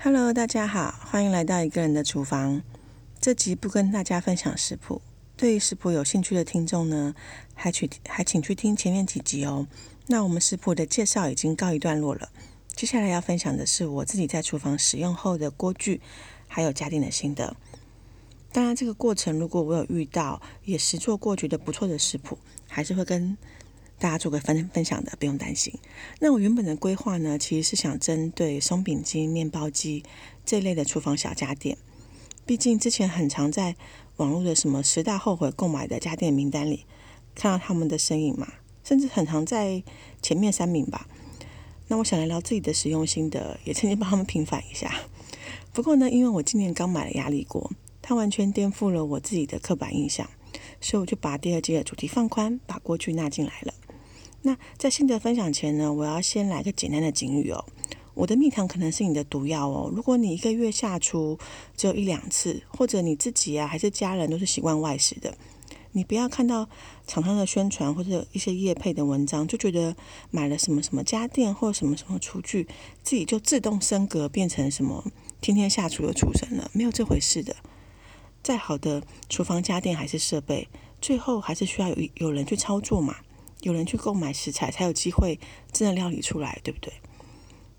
Hello，大家好，欢迎来到一个人的厨房。这集不跟大家分享食谱，对于食谱有兴趣的听众呢，还去还请去听前面几集哦。那我们食谱的介绍已经告一段落了，接下来要分享的是我自己在厨房使用后的锅具，还有家电的心得。当然，这个过程如果我有遇到也实做过觉得不错的食谱，还是会跟。大家做个分分享的，不用担心。那我原本的规划呢，其实是想针对松饼机、面包机这类的厨房小家电。毕竟之前很常在网络的什么十大后悔购买的家电名单里看到他们的身影嘛，甚至很常在前面三名吧。那我想来聊自己的实用心得，也趁机帮他们平反一下。不过呢，因为我今年刚买了压力锅，它完全颠覆了我自己的刻板印象，所以我就把第二季的主题放宽，把锅具纳进来了。那在心得分享前呢，我要先来个简单的警语哦。我的蜜糖可能是你的毒药哦。如果你一个月下厨只有一两次，或者你自己啊还是家人都是习惯外食的，你不要看到厂商的宣传或者一些业配的文章，就觉得买了什么什么家电或什么什么厨具，自己就自动升格变成什么天天下厨的厨神了。没有这回事的。再好的厨房家电还是设备，最后还是需要有有人去操作嘛。有人去购买食材，才有机会真的料理出来，对不对？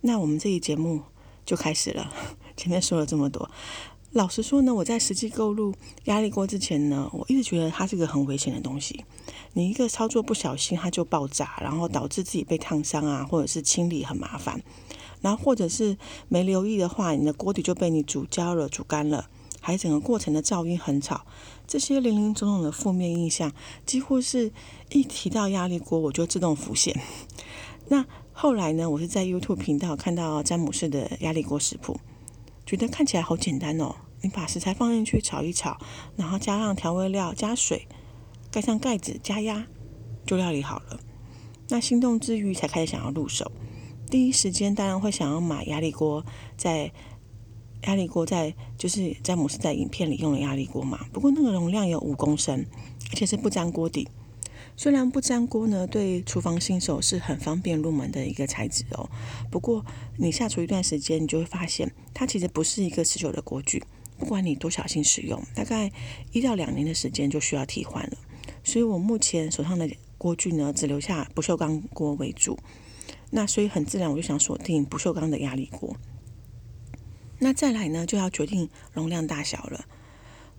那我们这一节目就开始了。前面说了这么多，老实说呢，我在实际购入压力锅之前呢，我一直觉得它是个很危险的东西。你一个操作不小心，它就爆炸，然后导致自己被烫伤啊，或者是清理很麻烦。然后或者是没留意的话，你的锅底就被你煮焦了、煮干了，还整个过程的噪音很吵。这些零零总总的负面印象，几乎是一提到压力锅，我就自动浮现。那后来呢？我是在 YouTube 频道看到詹姆士的压力锅食谱，觉得看起来好简单哦。你把食材放进去炒一炒，然后加上调味料、加水，盖上盖子加压，就料理好了。那心动之余，才开始想要入手。第一时间当然会想要买压力锅，在。压力锅在就是詹姆斯在影片里用的压力锅嘛，不过那个容量有五公升，而且是不粘锅底。虽然不粘锅呢，对厨房新手是很方便入门的一个材质哦。不过你下厨一段时间，你就会发现它其实不是一个持久的锅具。不管你多小心使用，大概一到两年的时间就需要替换了。所以我目前手上的锅具呢，只留下不锈钢锅为主。那所以很自然，我就想锁定不锈钢的压力锅。那再来呢，就要决定容量大小了。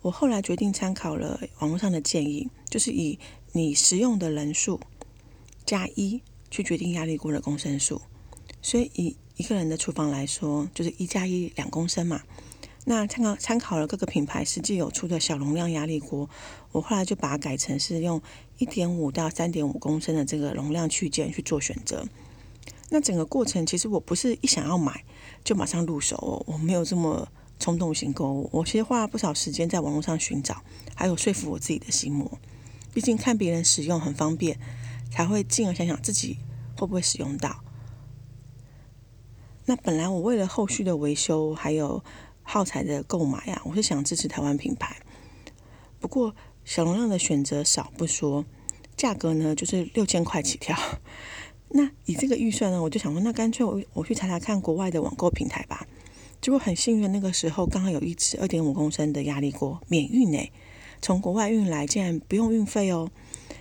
我后来决定参考了网络上的建议，就是以你食用的人数加一去决定压力锅的公升数。所以以一个人的厨房来说，就是一加一两公升嘛。那参考参考了各个品牌实际有出的小容量压力锅，我后来就把它改成是用一点五到三点五公升的这个容量区间去做选择。那整个过程其实我不是一想要买就马上入手，我没有这么冲动型购物。我其实花了不少时间在网络上寻找，还有说服我自己的心魔。毕竟看别人使用很方便，才会进而想想自己会不会使用到。那本来我为了后续的维修还有耗材的购买啊，我是想支持台湾品牌。不过小容量的选择少不说，价格呢就是六千块起跳。那以这个预算呢，我就想说，那干脆我我去查查看国外的网购平台吧。结果很幸运，那个时候刚好有一只二点五公升的压力锅免运呢，从国外运来竟然不用运费哦，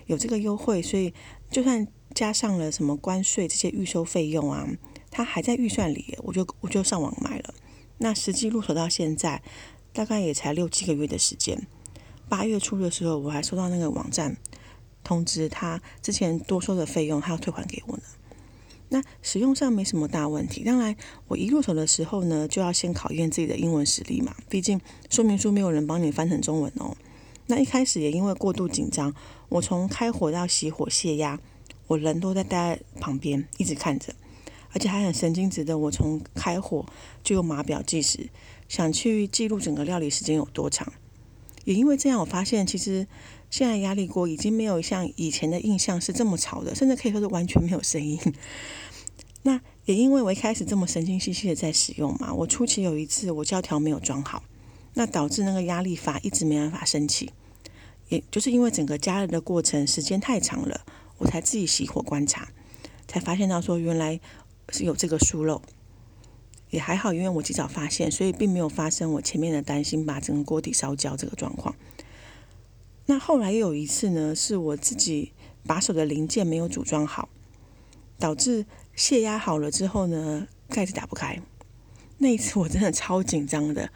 有这个优惠，所以就算加上了什么关税这些预收费用啊，它还在预算里，我就我就上网买了。那实际入手到现在，大概也才六七个月的时间。八月初的时候，我还收到那个网站。通知他之前多收的费用，他要退还给我呢。那使用上没什么大问题。当然，我一入手的时候呢，就要先考验自己的英文实力嘛。毕竟说明书没有人帮你翻成中文哦。那一开始也因为过度紧张，我从开火到熄火泄压，我人都在待在旁边一直看着，而且还很神经质的，我从开火就用码表计时，想去记录整个料理时间有多长。也因为这样，我发现其实。现在压力锅已经没有像以前的印象是这么吵的，甚至可以说是完全没有声音。那也因为我一开始这么神经兮兮的在使用嘛，我初期有一次我胶条没有装好，那导致那个压力阀一直没办法升起。也就是因为整个加热的过程时间太长了，我才自己熄火观察，才发现到说原来是有这个疏漏。也还好，因为我及早发现，所以并没有发生我前面的担心，把整个锅底烧焦这个状况。那后来又有一次呢，是我自己把手的零件没有组装好，导致泄压好了之后呢，盖子打不开。那一次我真的超紧张的，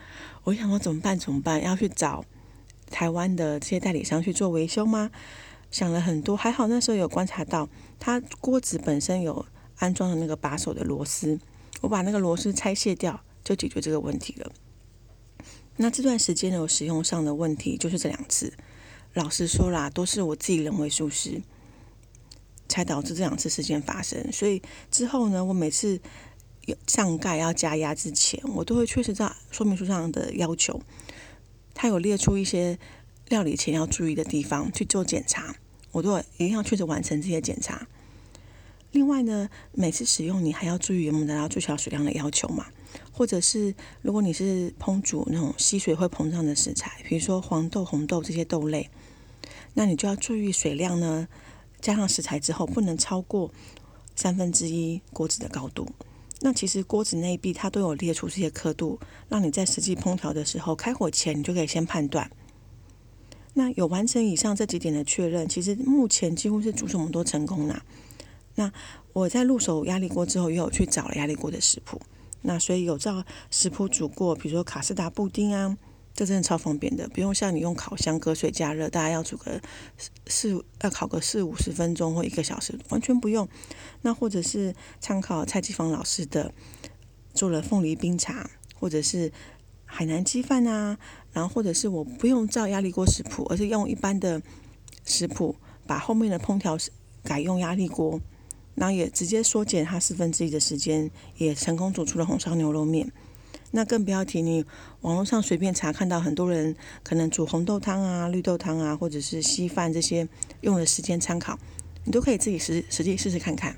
我想说怎么办？怎么办？要去找台湾的这些代理商去做维修吗？想了很多，还好那时候有观察到，它锅子本身有安装的那个把手的螺丝，我把那个螺丝拆卸掉，就解决这个问题了。那这段时间有，使用上的问题就是这两次，老实说啦，都是我自己人为疏失，才导致这两次事件发生。所以之后呢，我每次。上盖要加压之前，我都会确实在说明书上的要求，他有列出一些料理前要注意的地方去做检查，我都一定要确实完成这些检查。另外呢，每次使用你还要注意有没有达到最小水量的要求嘛？或者是如果你是烹煮那种吸水会膨胀的食材，比如说黄豆、红豆这些豆类，那你就要注意水量呢，加上食材之后不能超过三分之一锅子的高度。那其实锅子内壁它都有列出这些刻度，让你在实际烹调的时候，开火前你就可以先判断。那有完成以上这几点的确认，其实目前几乎是煮什么都成功啦。那我在入手压力锅之后，也有去找了压力锅的食谱，那所以有照食谱煮过，比如说卡斯达布丁啊。这真的超方便的，不用像你用烤箱隔水加热，大家要煮个四要烤个四五十分钟或一个小时，完全不用。那或者是参考蔡继芳老师的做了凤梨冰茶，或者是海南鸡饭啊，然后或者是我不用照压力锅食谱，而是用一般的食谱，把后面的烹调改用压力锅，然后也直接缩减它四分之一的时间，也成功煮出了红烧牛肉面。那更不要提你网络上随便查看到很多人可能煮红豆汤啊、绿豆汤啊，或者是稀饭这些用的时间参考，你都可以自己实实际试试看看，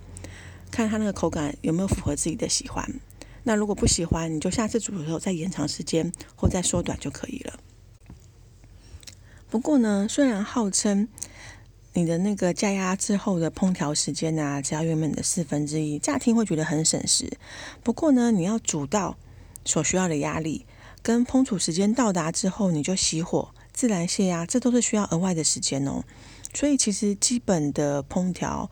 看它那个口感有没有符合自己的喜欢。那如果不喜欢，你就下次煮的时候再延长时间或再缩短就可以了。不过呢，虽然号称你的那个加压之后的烹调时间啊，只要原本的四分之一，乍听会觉得很省时。不过呢，你要煮到所需要的压力跟烹煮时间到达之后，你就熄火自然泄压，这都是需要额外的时间哦。所以其实基本的烹调，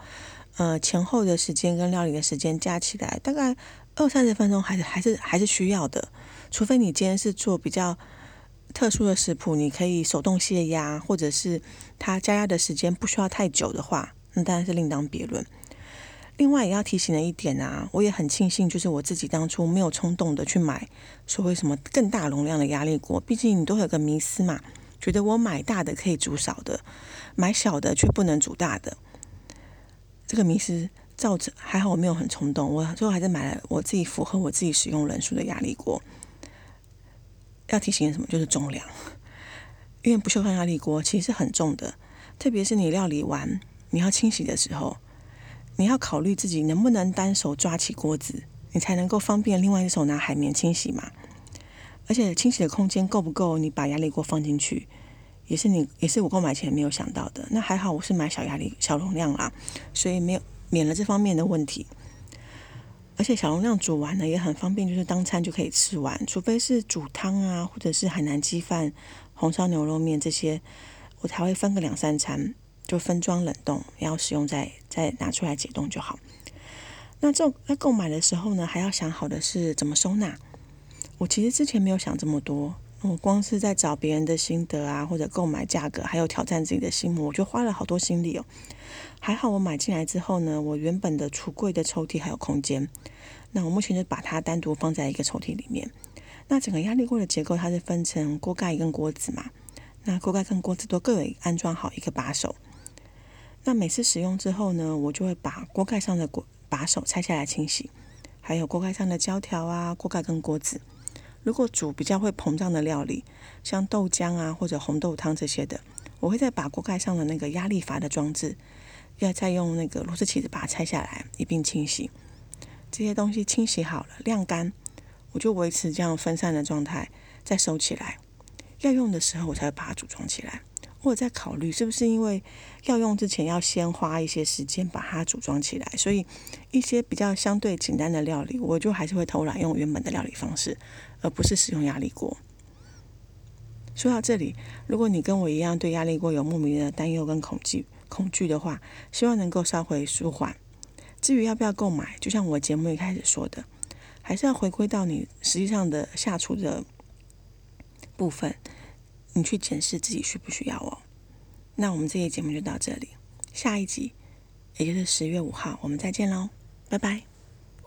呃前后的时间跟料理的时间加起来，大概二三十分钟还是还是还是需要的。除非你今天是做比较特殊的食谱，你可以手动泄压，或者是它加压的时间不需要太久的话，那当然是另当别论。另外也要提醒的一点啊，我也很庆幸，就是我自己当初没有冲动的去买所谓什么更大容量的压力锅。毕竟你都有个迷思嘛，觉得我买大的可以煮少的，买小的却不能煮大的。这个迷思造成还好我没有很冲动，我最后还是买了我自己符合我自己使用人数的压力锅。要提醒什么？就是重量，因为不锈钢压力锅其实是很重的，特别是你料理完你要清洗的时候。你要考虑自己能不能单手抓起锅子，你才能够方便另外一手拿海绵清洗嘛。而且清洗的空间够不够？你把压力锅放进去，也是你也是我购买前没有想到的。那还好，我是买小压力小容量啦，所以没有免了这方面的问题。而且小容量煮完呢也很方便，就是当餐就可以吃完。除非是煮汤啊，或者是海南鸡饭、红烧牛肉面这些，我才会分个两三餐。就分装冷冻，然后使用再再拿出来解冻就好。那这在购买的时候呢，还要想好的是怎么收纳。我其实之前没有想这么多，我光是在找别人的心得啊，或者购买价格，还有挑战自己的心魔，我就花了好多心力哦。还好我买进来之后呢，我原本的橱柜的抽屉还有空间，那我目前就把它单独放在一个抽屉里面。那整个压力锅的结构，它是分成锅盖跟锅子嘛。那锅盖跟锅子都各有安装好一个把手。那每次使用之后呢，我就会把锅盖上的锅把手拆下来清洗，还有锅盖上的胶条啊，锅盖跟锅子。如果煮比较会膨胀的料理，像豆浆啊或者红豆汤这些的，我会再把锅盖上的那个压力阀的装置，要再用那个螺丝起子把它拆下来一并清洗。这些东西清洗好了晾干，我就维持这样分散的状态，再收起来。要用的时候我才会把它组装起来。我有在考虑是不是因为要用之前要先花一些时间把它组装起来，所以一些比较相对简单的料理，我就还是会偷懒用原本的料理方式，而不是使用压力锅。说到这里，如果你跟我一样对压力锅有莫名的担忧跟恐惧恐惧的话，希望能够稍微舒缓。至于要不要购买，就像我节目一开始说的，还是要回归到你实际上的下厨的部分，你去检视自己需不需要哦。那我们这期节目就到这里，下一集，也就是十月五号，我们再见喽，拜拜。